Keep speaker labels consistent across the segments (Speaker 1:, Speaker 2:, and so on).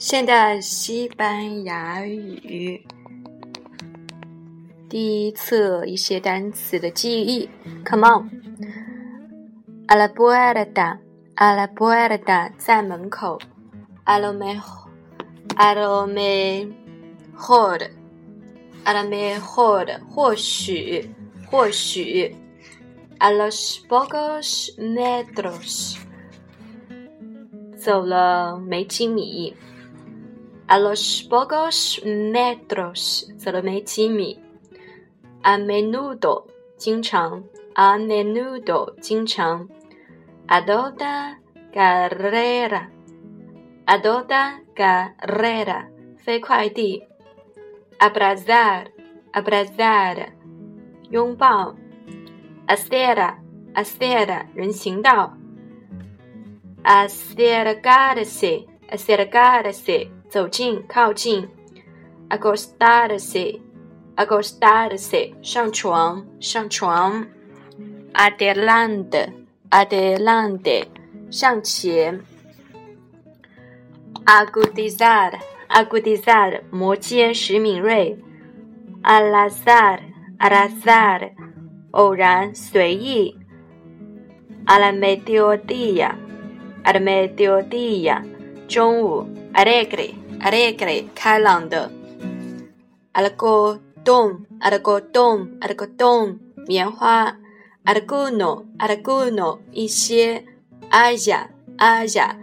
Speaker 1: 现代西班牙语第一册一些单词的记忆。come on。阿拉布埃达。阿拉布埃达在门口。阿拉布埃达。阿拉达。阿拉布埃达。阿拉布埃达。阿拉布埃达。阿拉布埃达。阿拉布埃达。阿拉布埃达。阿拉布埃达。阿拉布埃达。Algochmetros 走了没 mi. A menudo 经常。A menudo 经常。Ado da carrera。Ado da carrera 飞快地。Abrazar abrazar 拥抱。Acera acera 人行道。Acera gardece acera gardece 走近，靠近。Agostadese，Agostadese，上床，上床。Adelante，Adelante，向前。Agudizad，Agudizad，磨尖使敏锐。Alazad，Alazad，偶然，随意。Al mediodía，Al mediodía，中午。a l e g r e a l e g r e 开朗的。a l g o d o n a l g o d o n Algodón，棉花。a l g u n o a l g u n o 一些。Allá, Allá，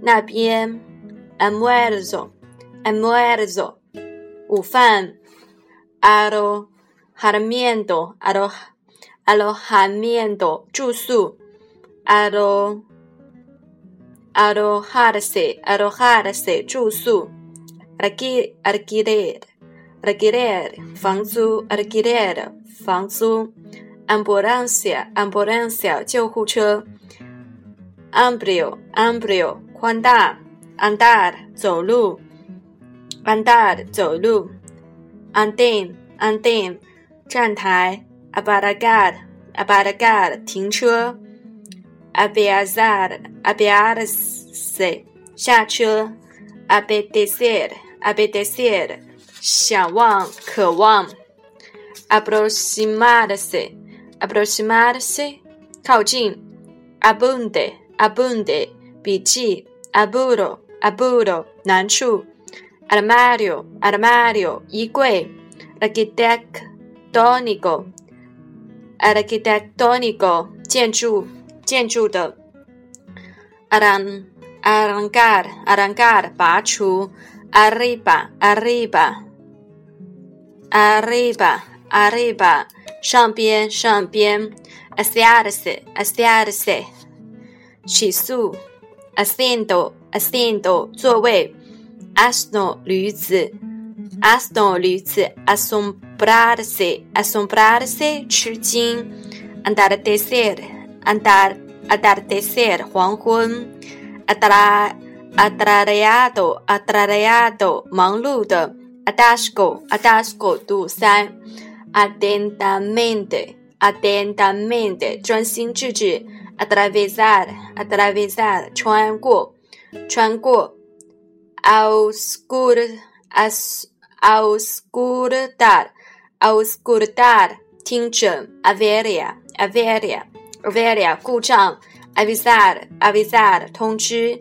Speaker 1: 那边。Almuerzo, Almuerzo，午饭。Aló, a r m i e n t o a l o Aló, a r m i e n t o 住宿。a l o aroharse aroharse 住宿，arqu arquiere arquiere 房租 arquiere 房租，ambulancia ambulancia 救护车，amplio amplio 宽大，andar 走路，andar 走路 a n d i n a n d i n 站台，abaragad abaragad 停车。a b i a z a r a b i á s a r 下车。a b e a d e s i r a b e a d e s i r 想望，渴望。a b r o c h i m a d e s i a b r o c h i m a d e s i 靠近。Abunde，Abunde，笔记。Abudo，Abudo，难处。Alamario，Alamario，衣柜。Alquedec d o n i g o a l q u e t e c Donigo，建筑。建筑的，arangar，arangar，拔除，arriba，arriba，arriba，arriba，上边上边，asiales，asiales，r r 起诉，ascendo，ascendo，座位 a s n o 驴子 a s n o 驴子，asombrarse，asombrarse，吃惊，andar de ser。andar, atardecer, Atra, atrariado, atrariado, 忙碌的，atasco, atasco, san. atentamente, 专心致志，atravesar, atravesar, 穿过，穿过，auscur, as, auscurtar, auscurtar, averia, averia。Velia 故障，avisar，avisar，通知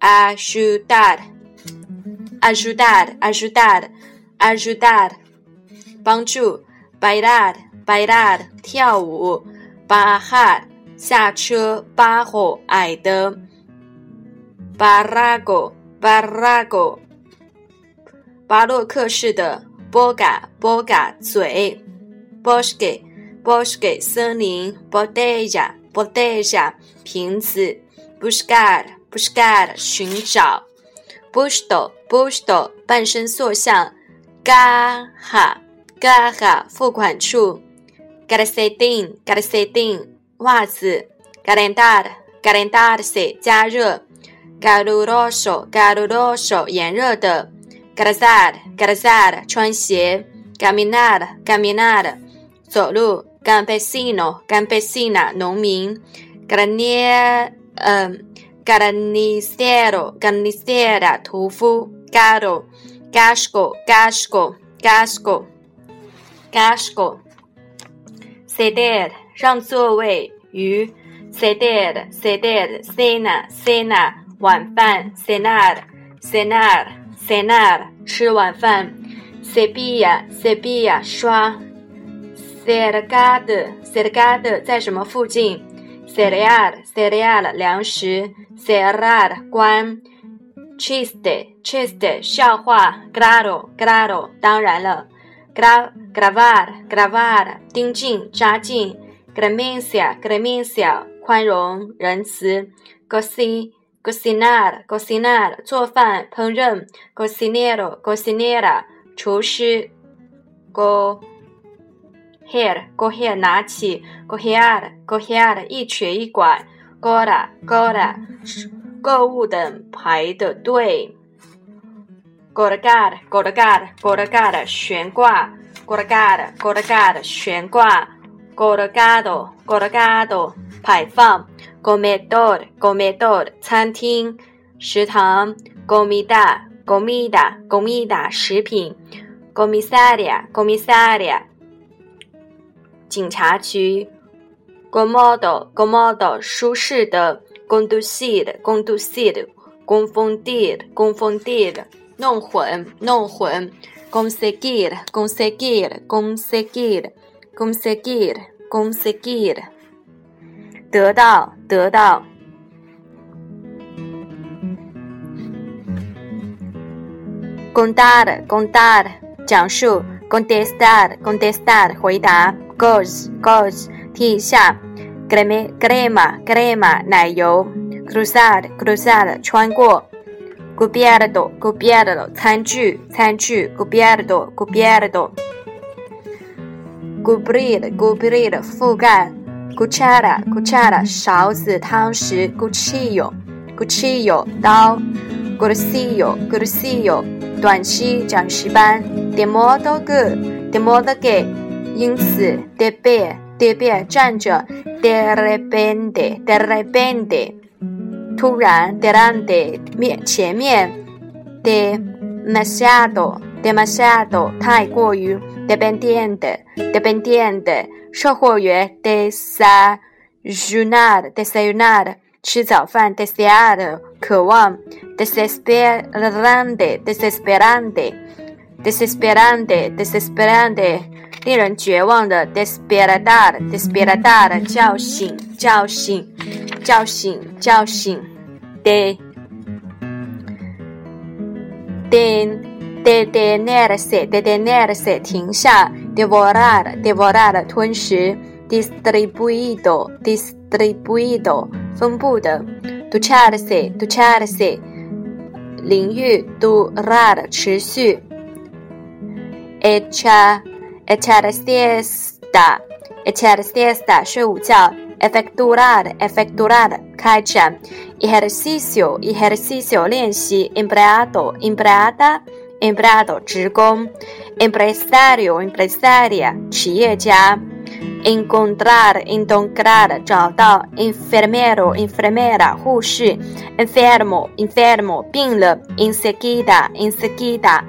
Speaker 1: ，ayudar，ayudar，ayudar，ayudar，帮助 b a i l e a r b a i l a r 跳舞，bahar，下车，bahor，矮的，barago，barago，r r 巴洛克式的 b o g a b o g a 嘴，bolski s。b u s h 给 e 森林，Bodega Bodega 瓶子，Bushguard Bushguard 寻找，Bushdo Bushdo 半身塑像，Gaha Gaha 付款处 g a r d e r d n g a r d e r d n 袜子，Gardendard Gardendard 塞加热 g a r u r o s o g a r u r o s o 炎热的 g a r a z a d g a r a z a d 穿鞋，Gaminad Gaminad 走路。Gampesino, Gampesina, 农民 Garne, r 嗯 g a r n i s t e r o g a r n i s t e r a 屠夫 g a r o Gasco, Gasco, Gasco, Gasco, s e d e r e 让座位于 s e d e r s e d e r e Cena, Cena, 晚饭 Cena, Cena, Cena, 吃晚饭 s e b i a s e b i a 刷。sagrado, sagrado，在什么附近？salar, salar，粮食。s a r a r 关。chiste, chiste，笑话。claro, claro，当然了。gravado, gravado，盯紧，扎紧。graciosa, graciosa，宽容，仁慈。cocinar, cocinar，做饭，烹饪。cocinero, cocinera，厨师。co here go here 拿起 go here go here 一瘸一拐 go r a go r a 购物等排的队 go r a go da go r a go a g r a gara 悬挂 go r a go r a go da 悬挂 go r a g a da go r a g a da 排放 comedor comedor 餐厅食堂 comida comida comida 食品 comisaria comisaria 警察局，comodo，comodo，舒适的 c o n d u c i d c o n d u c i r 供奉地，供奉地，弄混，弄混，conseguir，conseguir，conseguir，conseguir，conseguir，得到，得到，contar，contar，讲述，contestar，contestar，回答。Goes, goes，听一下。Crema, crema, crema，奶油。c r u z a d c r u z a d 穿过。Gobierdo, gobierdo，餐具，餐具。Gobierdo, gobierdo。Gubrid, gubrid，覆盖。Guchara, guchara，勺子，汤匙。Guchillo, guchillo，刀。Guchillo, guchillo，短期，讲期班。Demo d o gue，demo d o gue。因此 d e b e d e b e 站着 d e r e r b e n d e d e r e r bende。突然，de grande 面前面的，demasiado，demasiado 太过于，dependiente，dependiente。售货员，desayunado，desayunado。吃早饭，desear，渴望，desesperante，desesperante。desesperante, desesperante，令人绝望的 despertar, despertar，叫醒，叫醒，叫醒，叫醒，de de detenerse, detenerse，停下，devorar, devorar，吞食，distribuido, distribuido，分布的，ducharse, ducharse，淋浴，durar，持续。echa, echar siesta, echar siesta, Efecturar. Efecturar. efectuar, ejercicio, ejercicio, 练习, empleado, empleada, empleado, emprestario empresario, empresaria, Chiecha. encontrar, encontrar, 找到 enfermero, enfermera, 护士 enfermo, enfermo, 病了 enseguida, enseguida,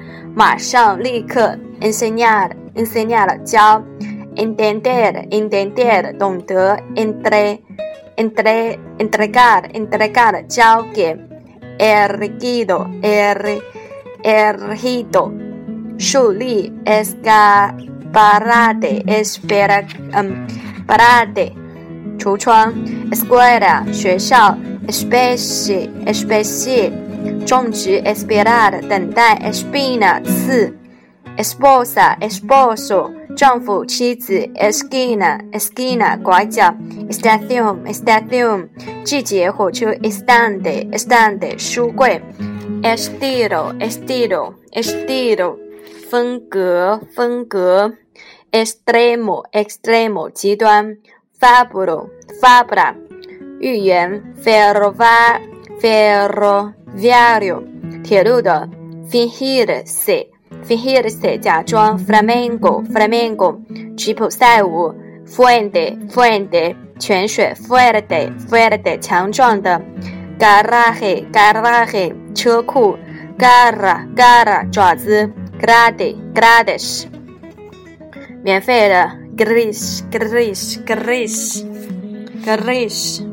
Speaker 1: enseñar, enseñar, Chao, entender, entender, donde, entre, entre, entregar, entregar, chao er erguido, er, ergido, Shuli, escaparate, espera, um, parate, 橱窗，escuela 学校，especie especie 种植，esperar Espina Si Esposa, esposo，丈夫、妻子。Esquina, esquina，拐角。Estación, estación，季节、火车。Estante, estante，书柜。Estilo, estilo, estilo，风格、风格。Extremo, extremo，极端。f a b u l c o fabrico，言。Ferrovia, ferrovia，铁路的。Finir, s e f i e r c r s t 假装 Flamenco Flamenco 吉普赛舞 Fuente Fuente 泉水 Fuerte Fuerte 强壮的 Garage Garage 车库 Gara Gara 爪子 g r a d e Grades 免费的 Grish Grish Grish Grish